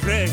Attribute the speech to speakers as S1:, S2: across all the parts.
S1: De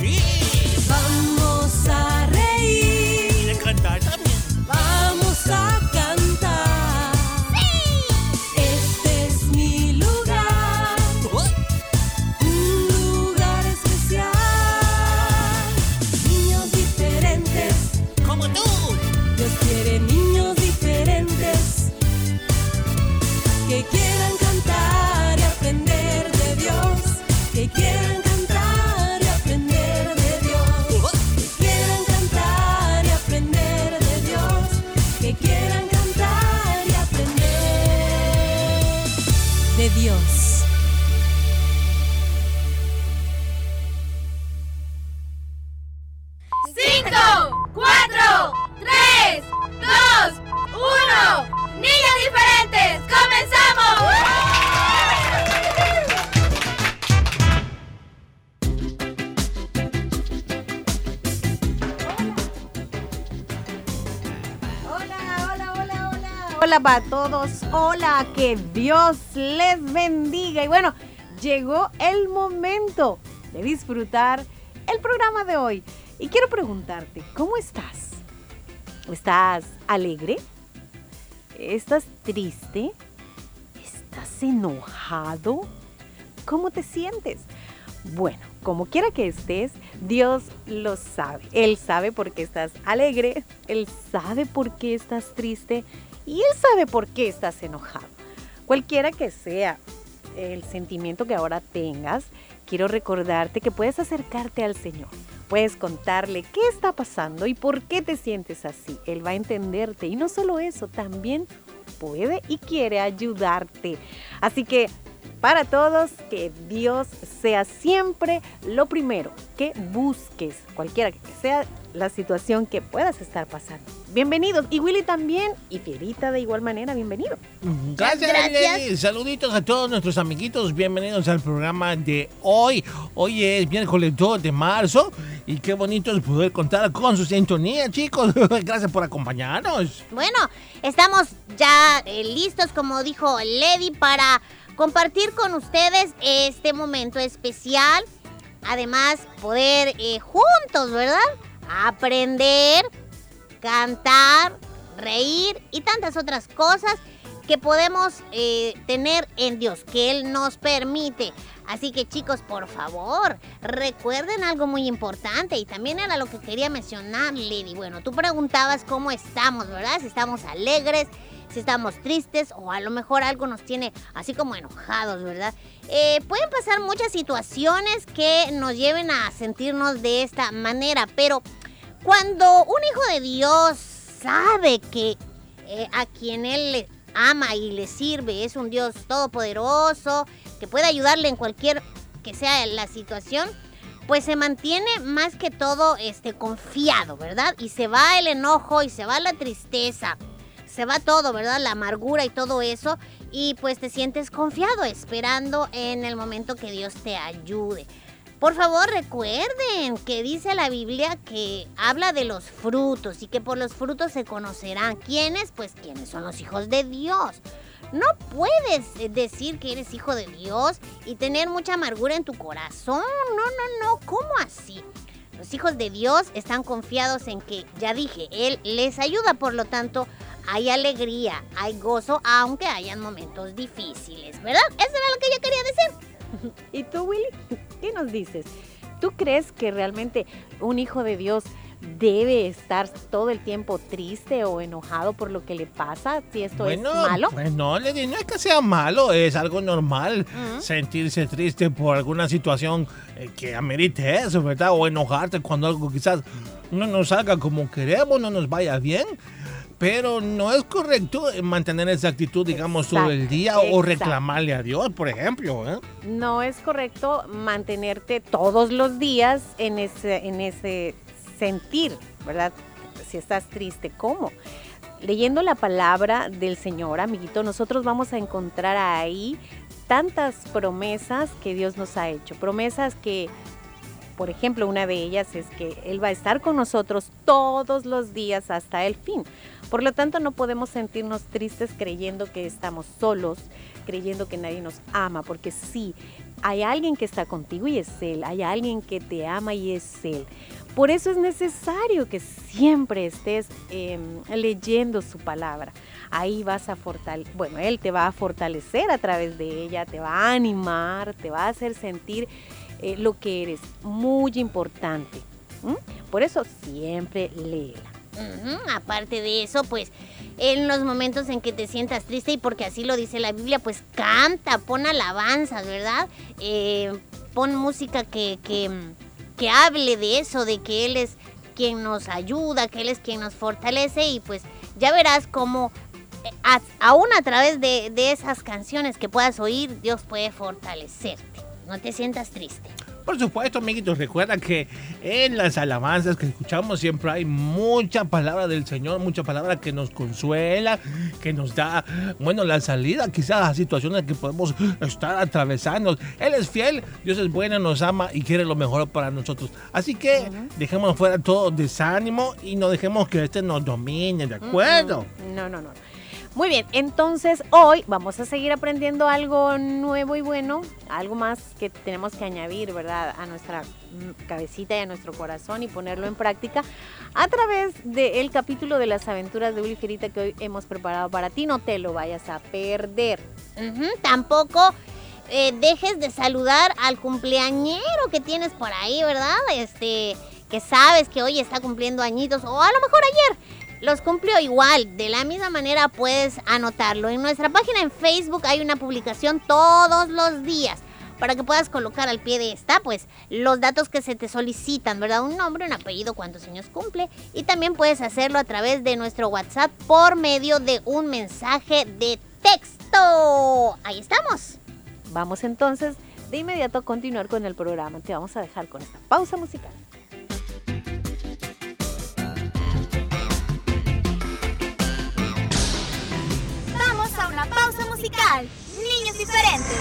S2: Hola, que Dios les bendiga. Y bueno, llegó el momento de disfrutar el programa de hoy. Y quiero preguntarte, ¿cómo estás? ¿Estás alegre? ¿Estás triste? ¿Estás enojado? ¿Cómo te sientes? Bueno, como quiera que estés, Dios lo sabe. Él sabe por qué estás alegre, Él sabe por qué estás triste y Él sabe por qué estás enojado. Cualquiera que sea el sentimiento que ahora tengas, quiero recordarte que puedes acercarte al Señor. Puedes contarle qué está pasando y por qué te sientes así. Él va a entenderte y no solo eso, también puede y quiere ayudarte. Así que para todos, que Dios sea siempre lo primero, que busques, cualquiera que sea la situación que puedas estar pasando. Bienvenidos. Y Willy también, y Fierita de igual manera, bienvenido.
S3: Gracias,
S4: gracias.
S3: Saluditos a todos nuestros amiguitos. Bienvenidos al programa de hoy. Hoy es miércoles 2 de marzo. Y qué bonito es poder contar con su sintonía, chicos. Gracias por acompañarnos.
S4: Bueno, estamos ya eh, listos, como dijo Lady, para compartir con ustedes este momento especial. Además, poder eh, juntos, ¿verdad? Aprender, cantar, reír y tantas otras cosas que podemos eh, tener en Dios, que Él nos permite. Así que chicos, por favor, recuerden algo muy importante y también era lo que quería mencionar, Lady. Bueno, tú preguntabas cómo estamos, ¿verdad? Si estamos alegres, si estamos tristes o a lo mejor algo nos tiene así como enojados, ¿verdad? Eh, pueden pasar muchas situaciones que nos lleven a sentirnos de esta manera, pero cuando un hijo de Dios sabe que eh, a quien él le ama y le sirve es un Dios todopoderoso, que puede ayudarle en cualquier que sea la situación, pues se mantiene más que todo este confiado, ¿verdad? Y se va el enojo y se va la tristeza, se va todo, ¿verdad? La amargura y todo eso y pues te sientes confiado esperando en el momento que Dios te ayude. Por favor, recuerden que dice la Biblia que habla de los frutos y que por los frutos se conocerán. ¿Quiénes? Pues quiénes son los hijos de Dios. No puedes eh, decir que eres hijo de Dios y tener mucha amargura en tu corazón. No, no, no. ¿Cómo así? Los hijos de Dios están confiados en que, ya dije, Él les ayuda. Por lo tanto, hay alegría, hay gozo, aunque hayan momentos difíciles, ¿verdad? Eso era lo que yo quería decir.
S2: ¿Y tú, Willy? ¿Qué nos dices? ¿Tú crees que realmente un hijo de Dios debe estar todo el tiempo triste o enojado por lo que le pasa, si esto
S3: bueno,
S2: es malo.
S3: pues no, Lady, no es que sea malo, es algo normal
S2: Ujú.
S3: sentirse triste por alguna situación eh, que amerite eso, ¿verdad? O enojarte cuando algo quizás no nos salga como queremos, no nos vaya bien. Pero no es correcto eh, mantener esa actitud, digamos, todo el
S2: Exacto,
S3: día o
S2: exacto.
S3: reclamarle a Dios, por ejemplo. ¿eh?
S2: No es correcto mantenerte todos los días en ese, en ese sentir, ¿verdad? Si estás triste, ¿cómo? Leyendo la palabra del Señor, amiguito, nosotros vamos a encontrar ahí tantas promesas que Dios nos ha hecho. Promesas que, por ejemplo, una de ellas es que Él va a estar con nosotros todos los días hasta el fin. Por lo tanto, no podemos sentirnos tristes creyendo que estamos solos, creyendo que nadie nos ama, porque sí, hay alguien que está contigo y es Él, hay alguien que te ama y es Él. Por eso es necesario que siempre estés eh, leyendo su palabra. Ahí vas a fortalecer, bueno, Él te va a fortalecer a través de ella, te va a animar, te va a hacer sentir eh, lo que eres, muy importante. Por eso siempre léela.
S4: Aparte de eso, pues en los momentos en que te sientas triste y porque así lo dice la Biblia, pues canta, pon alabanzas, ¿verdad? Eh, pon música que, que, que hable de eso, de que Él es quien nos ayuda, que Él es quien nos fortalece y pues ya verás cómo eh, aún a través de, de esas canciones que puedas oír, Dios puede fortalecerte. No te sientas triste.
S3: Por supuesto, amiguitos, recuerda que en las alabanzas que escuchamos siempre hay mucha palabra del Señor, mucha palabra que nos consuela, que nos da, bueno, la salida quizás a situaciones que podemos estar atravesando. Él es fiel, Dios es bueno, nos ama y quiere lo mejor para nosotros. Así que dejemos fuera todo desánimo y no dejemos que este nos domine, ¿de acuerdo?
S2: No, no, no. Muy bien, entonces hoy vamos a seguir aprendiendo algo nuevo y bueno, algo más que tenemos que añadir, ¿verdad? A nuestra mm, cabecita y a nuestro corazón y ponerlo en práctica a través del capítulo de las aventuras de Willy Fierita que hoy hemos preparado para ti. No te lo vayas a perder.
S4: Tampoco eh, dejes de saludar al cumpleañero que tienes por ahí, ¿verdad? Este, que sabes que hoy está cumpliendo añitos o a lo mejor ayer los cumplió igual. De la misma manera puedes anotarlo. En nuestra página en Facebook hay una publicación todos los días para que puedas colocar al pie de esta, pues, los datos que se te solicitan, ¿verdad? Un nombre, un apellido, cuántos años cumple. Y también puedes hacerlo a través de nuestro WhatsApp por medio de un mensaje de texto. Ahí estamos.
S2: Vamos entonces de inmediato a continuar con el programa. Te vamos a dejar con esta pausa musical.
S5: Musical. Niños diferentes.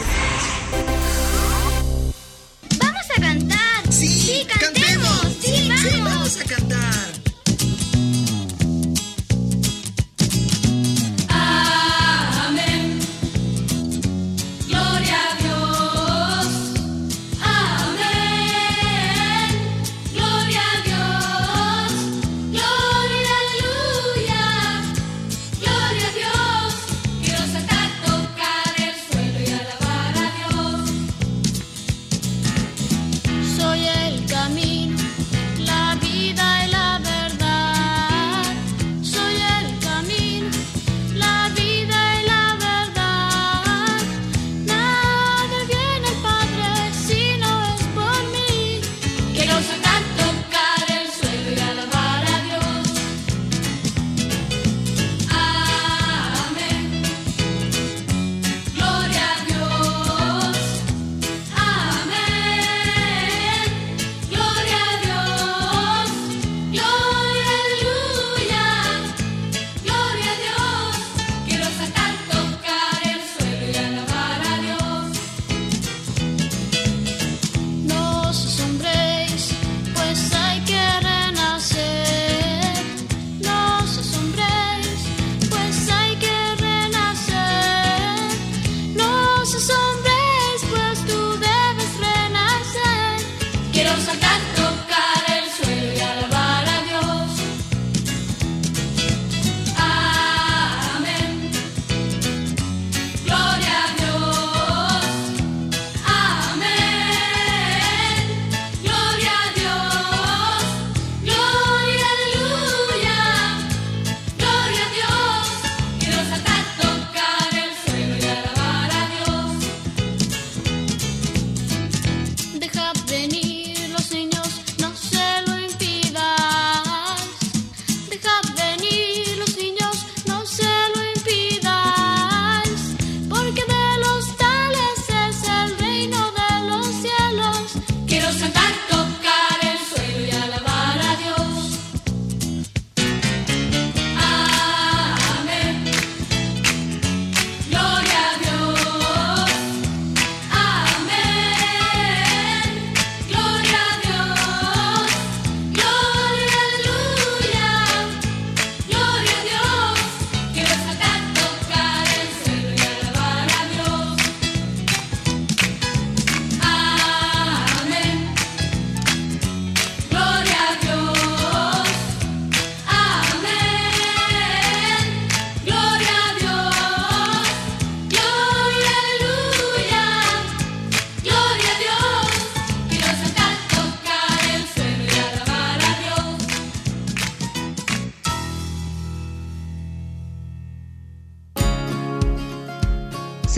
S5: Vamos a cantar.
S6: Sí,
S5: cantemos. Sí, vamos.
S6: vamos a cantar.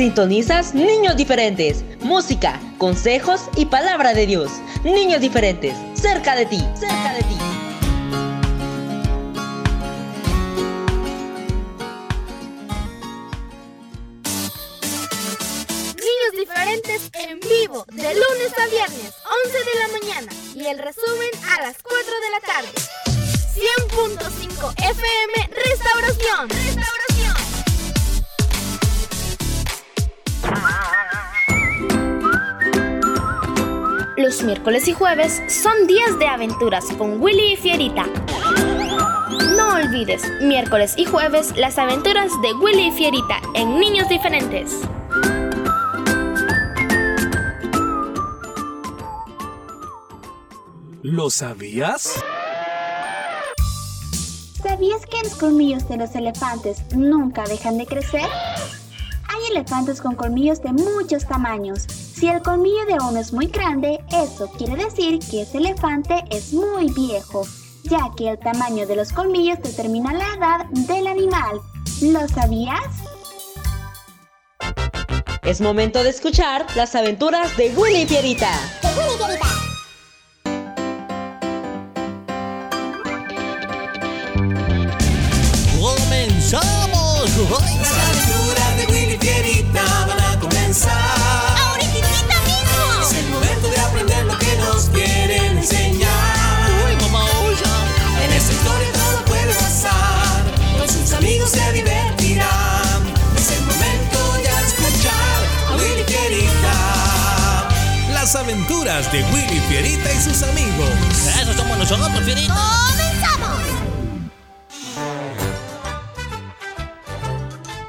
S6: Sintonizas Niños Diferentes. Música, consejos y palabra de Dios. Niños Diferentes, cerca de ti, cerca de ti.
S5: Niños diferentes en vivo, de lunes a viernes, 11 de la mañana. Y el resumen a las 4 de la tarde. 100.5 FM Restauración. Restauración.
S7: Miércoles y jueves son días de aventuras con Willy y Fierita. No olvides, miércoles y jueves, las aventuras de Willy y Fierita en Niños Diferentes.
S8: ¿Lo sabías?
S9: ¿Sabías que los colmillos de los elefantes nunca dejan de crecer? Hay elefantes con colmillos de muchos tamaños. Si el colmillo de uno es muy grande, eso quiere decir que ese elefante es muy viejo, ya que el tamaño de los colmillos determina la edad del animal. ¿Lo sabías?
S6: Es momento de escuchar las aventuras de Willy Pierita.
S3: ¡Comenzamos!
S8: Las aventuras de Willy Fierita van a comenzar. Aventuras de Willy Fierita y sus amigos.
S3: Eso somos nosotros, Fierita.
S4: ¡Comenzamos!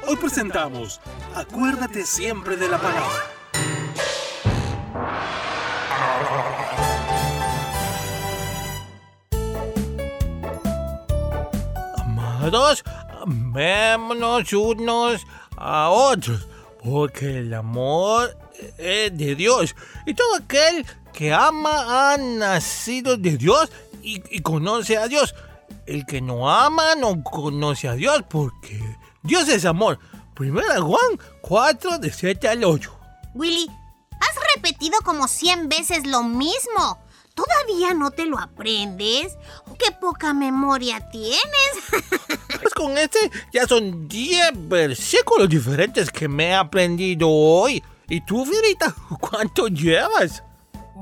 S8: Hoy presentamos Acuérdate siempre de la palabra.
S3: Amados, amémonos unos a otros, porque el amor es de Dios. Y todo aquel que ama ha nacido de Dios y, y conoce a Dios. El que no ama no conoce a Dios, porque Dios es amor. Primera Juan 4, de 7 al 8.
S4: Willy, has repetido como 100 veces lo mismo. ¿Todavía no te lo aprendes? ¡Qué poca memoria tienes!
S3: Pues con este ya son 10 versículos diferentes que me he aprendido hoy. ¿Y tú, Fierita, cuánto llevas?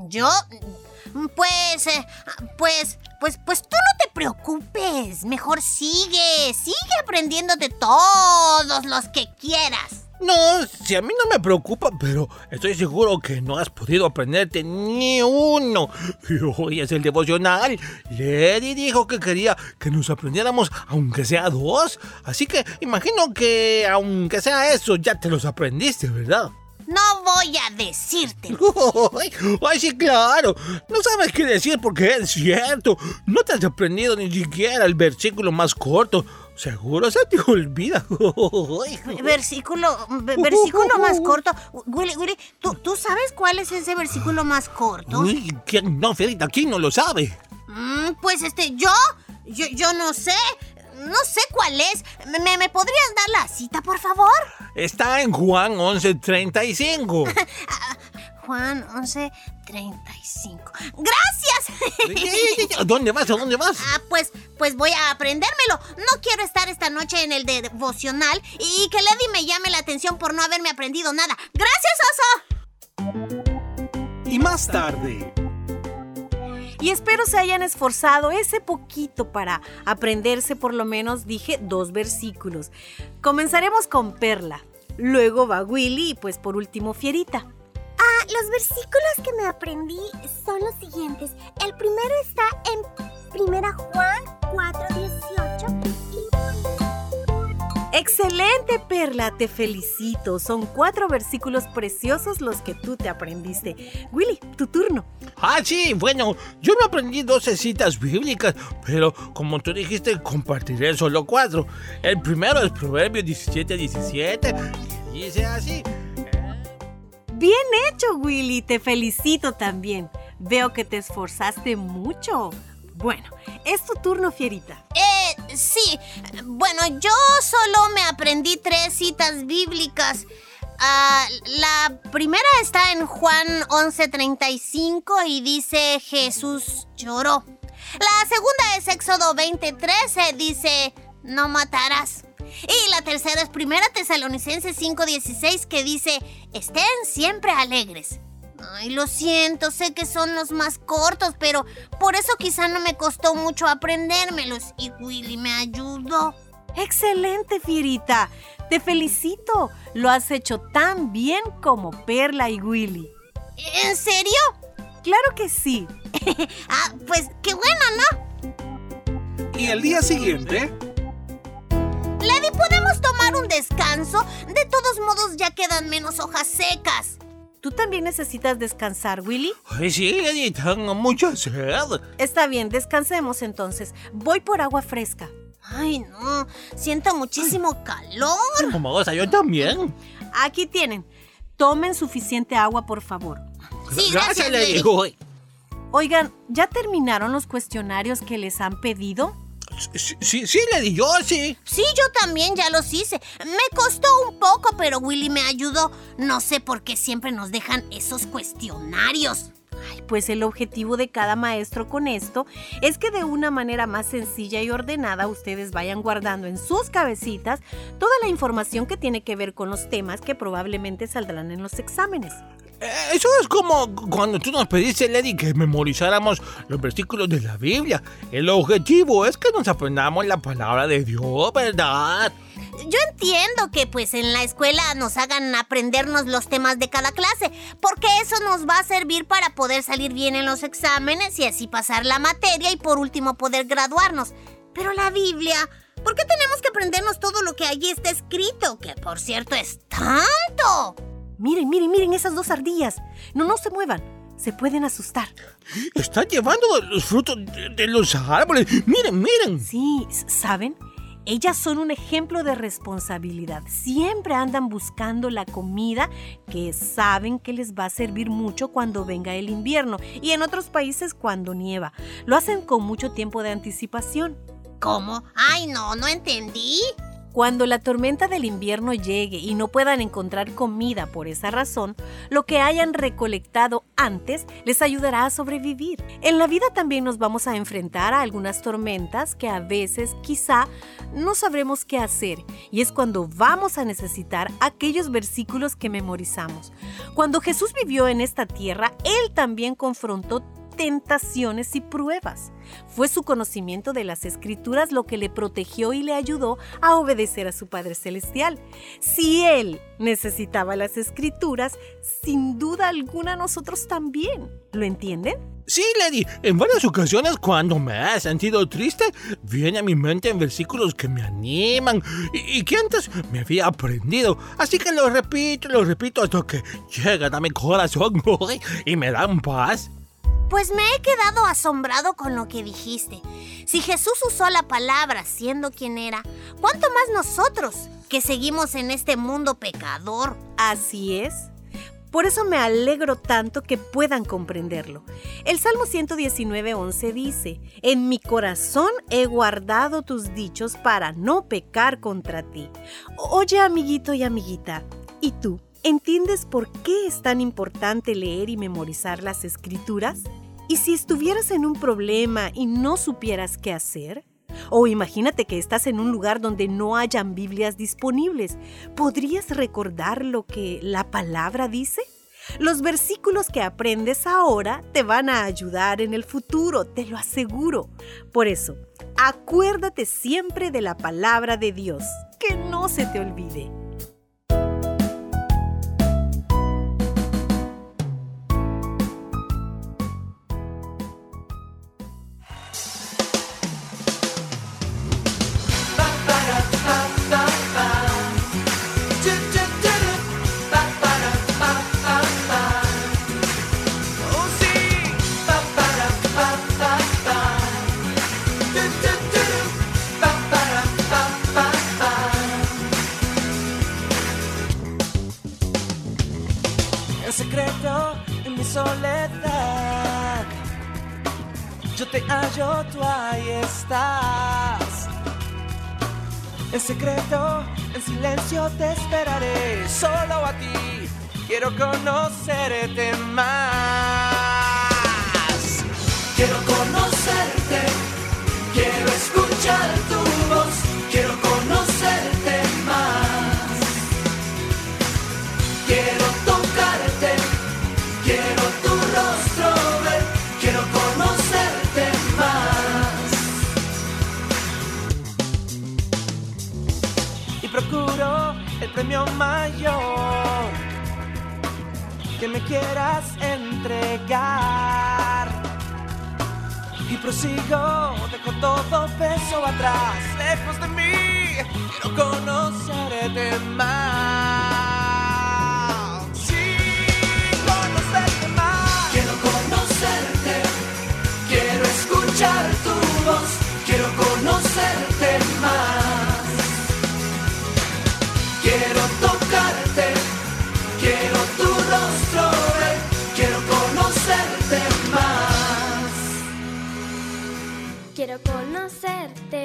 S4: Yo, pues, eh, pues, pues, pues tú no te preocupes. Mejor sigue, sigue aprendiéndote todos los que quieras.
S3: No, si a mí no me preocupa, pero estoy seguro que no has podido aprenderte ni uno. Y hoy es el devocional. Lady dijo que quería que nos aprendiéramos aunque sea dos. Así que imagino que aunque sea eso, ya te los aprendiste, ¿verdad?
S4: No voy a decírtelo.
S3: Ay, ay, sí, claro. No sabes qué decir porque es cierto. No te has aprendido ni siquiera el versículo más corto. Seguro se te olvida.
S4: Versículo, ve- versículo más corto. Willy, Willy, ¿tú, ¿tú sabes cuál es ese versículo más corto?
S3: ¿quién no, Ferita? ¿Quién no lo sabe?
S4: Mm, pues este, yo, yo, yo no sé. No sé cuál es. ¿Me, me- podrías dar la cita, por favor?
S3: Está en Juan 11:35.
S4: Juan 11, 35. ¡Gracias!
S3: ¿Dónde vas? ¿A dónde vas?
S4: Ah, pues, pues voy a aprendérmelo. No quiero estar esta noche en el de- devocional y que Lady me llame la atención por no haberme aprendido nada. ¡Gracias, Oso!
S8: Y más tarde.
S2: Y espero se hayan esforzado ese poquito para aprenderse por lo menos, dije, dos versículos. Comenzaremos con Perla, luego va Willy y pues por último Fierita.
S5: Ah, los versículos que me aprendí son los siguientes.
S2: Excelente Perla, te felicito. Son cuatro versículos preciosos los que tú te aprendiste. Willy, tu turno.
S3: Ah, sí, bueno, yo me aprendí 12 citas bíblicas, pero como tú dijiste, compartiré solo cuatro. El primero es Proverbios 17, 17, y dice así.
S2: Bien hecho, Willy, te felicito también. Veo que te esforzaste mucho. Bueno, es tu turno, Fierita.
S4: Eh, sí. Bueno, yo solo me aprendí tres citas bíblicas. Ah, la primera está en Juan 11:35 y dice Jesús lloró. La segunda es Éxodo 20:13, dice no matarás. Y la tercera es Primera Tesalonicenses 5:16 que dice estén siempre alegres. Ay, lo siento, sé que son los más cortos, pero por eso quizá no me costó mucho aprendérmelos y Willy me ayudó.
S2: Excelente, Fierita. Te felicito. Lo has hecho tan bien como Perla y Willy.
S4: ¿En serio?
S2: Claro que sí.
S4: ah, pues qué bueno, ¿no?
S8: Y el día siguiente,
S4: Lady, ¿podemos tomar un descanso? De todos modos ya quedan menos hojas secas.
S2: ¿Tú también necesitas descansar, Willy?
S3: Ay, sí, Lady, tengo mucha sed.
S2: Está bien, descansemos entonces. Voy por agua fresca.
S4: Ay, no, siento muchísimo calor.
S3: Vamos, yo también.
S2: Aquí tienen. Tomen suficiente agua, por favor.
S4: Sí, gracias, Lady.
S2: Oigan, ¿ya terminaron los cuestionarios que les han pedido?
S3: Sí, sí, sí, Lady, yo sí.
S4: Sí, yo también ya los hice. Me costó un poco, pero Willy me ayudó. No sé por qué siempre nos dejan esos cuestionarios.
S2: Ay, pues el objetivo de cada maestro con esto es que de una manera más sencilla y ordenada ustedes vayan guardando en sus cabecitas toda la información que tiene que ver con los temas que probablemente saldrán en los exámenes.
S3: Eh, Eso es como cuando tú nos pediste, Lady, que memorizáramos los versículos de la Biblia. El objetivo es que nos aprendamos la palabra de Dios, ¿verdad?
S4: Yo entiendo que pues en la escuela nos hagan aprendernos los temas de cada clase, porque eso nos va a servir para poder salir bien en los exámenes y así pasar la materia y por último poder graduarnos. Pero la Biblia, ¿por qué tenemos que aprendernos todo lo que allí está escrito? Que por cierto es tanto.
S2: Miren, miren, miren esas dos ardillas. No, no se muevan. Se pueden asustar.
S3: Están llevando los frutos de, de los árboles. Miren, miren.
S2: Sí, ¿saben? Ellas son un ejemplo de responsabilidad. Siempre andan buscando la comida que saben que les va a servir mucho cuando venga el invierno y en otros países cuando nieva. Lo hacen con mucho tiempo de anticipación.
S4: ¿Cómo? Ay, no, no entendí.
S2: Cuando la tormenta del invierno llegue y no puedan encontrar comida por esa razón, lo que hayan recolectado antes les ayudará a sobrevivir. En la vida también nos vamos a enfrentar a algunas tormentas que a veces quizá no sabremos qué hacer y es cuando vamos a necesitar aquellos versículos que memorizamos. Cuando Jesús vivió en esta tierra, Él también confrontó tentaciones y pruebas. Fue su conocimiento de las escrituras lo que le protegió y le ayudó a obedecer a su Padre Celestial. Si Él necesitaba las escrituras, sin duda alguna nosotros también. ¿Lo entienden?
S3: Sí, Lady, en varias ocasiones cuando me he sentido triste, viene a mi mente en versículos que me animan y, y que antes me había aprendido. Así que lo repito, lo repito hasta que llegan a mi corazón y me dan paz.
S4: Pues me he quedado asombrado con lo que dijiste. Si Jesús usó la palabra siendo quien era, ¿cuánto más nosotros que seguimos en este mundo pecador?
S2: Así es. Por eso me alegro tanto que puedan comprenderlo. El Salmo 119.11 dice, En mi corazón he guardado tus dichos para no pecar contra ti. Oye, amiguito y amiguita, ¿y tú? ¿Entiendes por qué es tan importante leer y memorizar las escrituras? ¿Y si estuvieras en un problema y no supieras qué hacer? O imagínate que estás en un lugar donde no hayan Biblias disponibles. ¿Podrías recordar lo que la palabra dice? Los versículos que aprendes ahora te van a ayudar en el futuro, te lo aseguro. Por eso, acuérdate siempre de la palabra de Dios, que no se te olvide.
S10: Y prosigo, dejo todo peso atrás, lejos de mí, quiero conocerte más. Conocerte,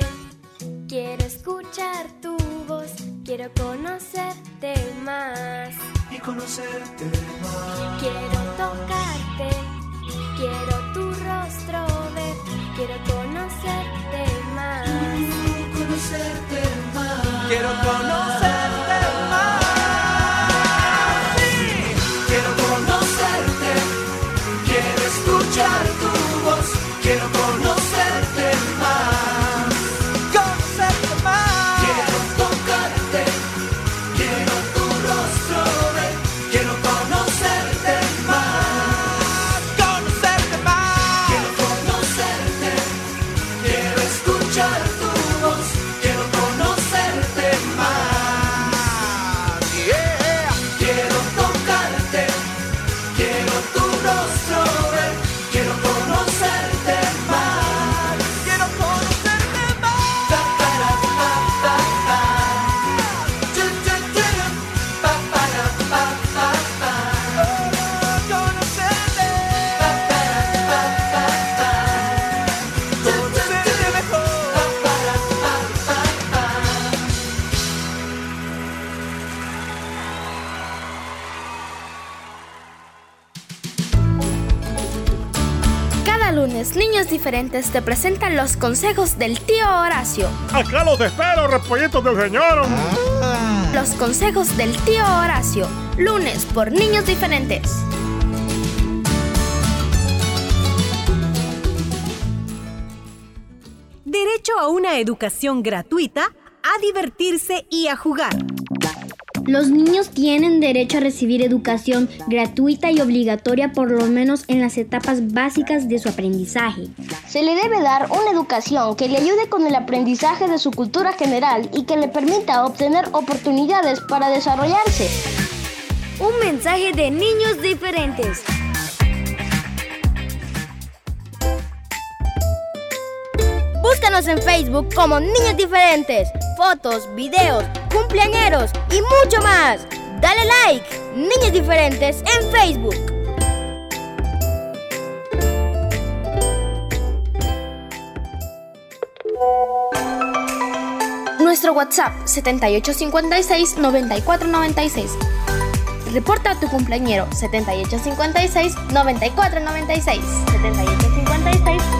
S10: quiero escuchar tu voz, quiero conocerte más. Y conocerte más.
S11: Quiero tocarte, quiero tu rostro ver, quiero conocerte más.
S10: Conocerte más. Quiero conocerte
S7: Diferentes te presentan los consejos del tío Horacio.
S12: Acá los espero, repollitos del señor.
S7: Los consejos del tío Horacio. Lunes por Niños Diferentes.
S13: Derecho a una educación gratuita, a divertirse y a jugar.
S14: Los niños tienen derecho a recibir educación gratuita y obligatoria por lo menos en las etapas básicas de su aprendizaje.
S15: Se le debe dar una educación que le ayude con el aprendizaje de su cultura general y que le permita obtener oportunidades para desarrollarse.
S14: Un mensaje de niños diferentes. Búscanos en Facebook como Niños Diferentes. Fotos, videos, cumpleañeros y mucho más. Dale like, Niños Diferentes en Facebook.
S7: Nuestro WhatsApp 7856-9496. Reporta a tu cumpleañero 7856-9496. 7856-9496.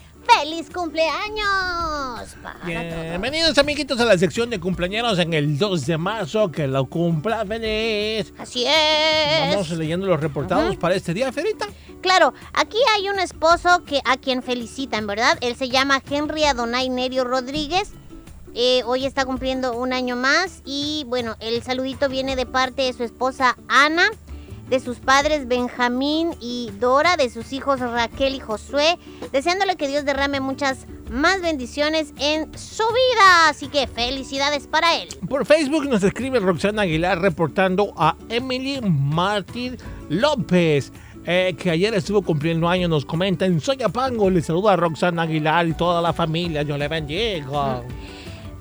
S4: ¡Feliz cumpleaños! Para todos.
S3: Bienvenidos amiguitos a la sección de cumpleaños en el 2 de marzo, que lo cumpla feliz.
S4: Así es.
S3: Vamos leyendo los reportados para este día, Ferita.
S4: Claro, aquí hay un esposo que a quien felicitan, ¿verdad? Él se llama Henry Adonai Nerio Rodríguez. Eh, hoy está cumpliendo un año más y bueno, el saludito viene de parte de su esposa Ana, de sus padres Benjamín y Dora, de sus hijos Raquel y Josué, deseándole que Dios derrame muchas más bendiciones en su vida. Así que felicidades para él.
S3: Por Facebook nos escribe Roxana Aguilar reportando a Emily Martín López. eh, que ayer estuvo cumpliendo años, nos comenta en Soyapango. Le saluda a Roxana Aguilar y toda la familia. Yo le bendiga.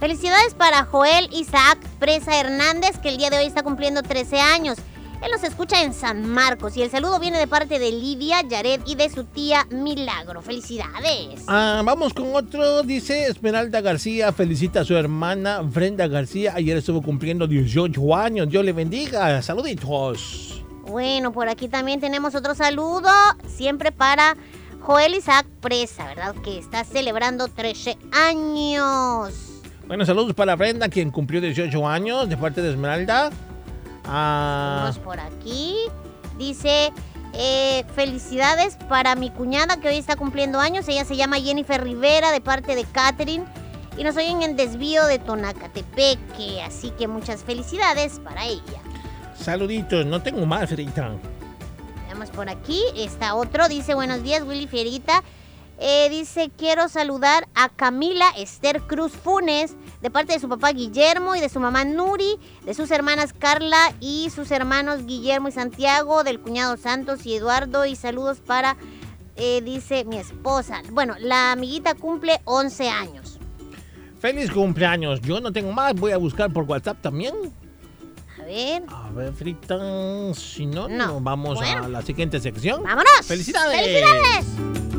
S4: Felicidades para Joel Isaac Presa Hernández, que el día de hoy está cumpliendo 13 años. Él nos escucha en San Marcos y el saludo viene de parte de Lidia, Yared y de su tía Milagro. Felicidades.
S3: Ah, vamos con otro, dice Esmeralda García, felicita a su hermana Brenda García, ayer estuvo cumpliendo 18 años, Dios le bendiga, saluditos.
S4: Bueno, por aquí también tenemos otro saludo, siempre para Joel Isaac Presa, ¿verdad? Que está celebrando 13 años.
S3: Bueno, saludos para Brenda, quien cumplió 18 años, de parte de Esmeralda. Ah,
S4: Vamos por aquí. Dice, eh, felicidades para mi cuñada que hoy está cumpliendo años. Ella se llama Jennifer Rivera de parte de Catherine. Y nos oyen en desvío de Tonacatepeque. Así que muchas felicidades para ella.
S3: saluditos, no tengo más, Frita.
S4: Veamos por aquí. Está otro. Dice, buenos días, Willy Fierita. Eh, dice, quiero saludar a Camila Esther Cruz Funes, de parte de su papá Guillermo y de su mamá Nuri, de sus hermanas Carla y sus hermanos Guillermo y Santiago, del cuñado Santos y Eduardo. Y saludos para, eh, dice, mi esposa. Bueno, la amiguita cumple 11 años.
S3: Feliz cumpleaños, yo no tengo más, voy a buscar por WhatsApp también.
S4: A ver.
S3: A ver, Frita, si no,
S4: No.
S3: vamos
S4: Bueno.
S3: a la siguiente sección.
S4: ¡Vámonos!
S3: ¡Felicidades!
S4: ¡Felicidades!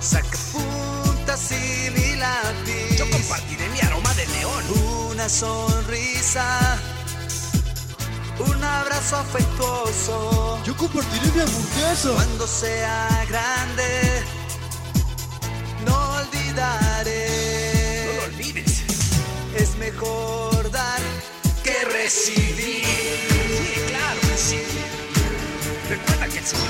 S16: Sacapuntas y mi lápiz. Yo compartiré mi aroma de león. Una sonrisa, abrazo afectuoso. Yo compartiré mi hamburguesa. Cuando sea grande, no olvidaré. No lo olvides. Es mejor dar que recibir. Sí, claro que sí. Recuerda que el Señor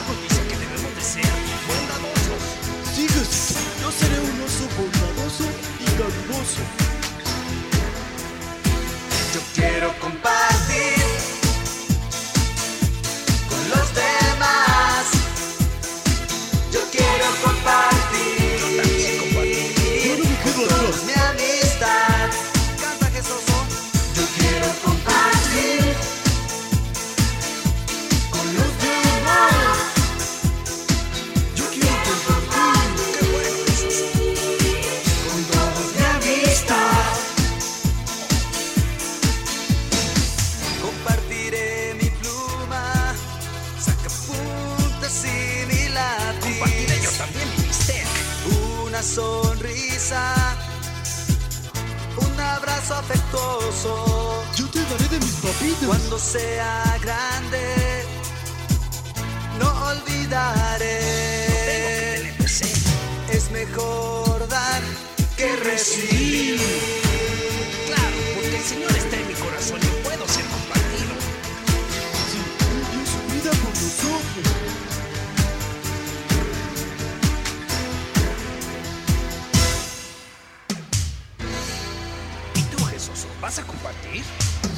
S16: de mis papitas. Cuando sea grande, no olvidaré. Es mejor dar que recibir. Claro, porque el Señor está en mi corazón y puedo ser compartido. Su vida por nosotros. ¿Y tú, Jesús, vas a compartir?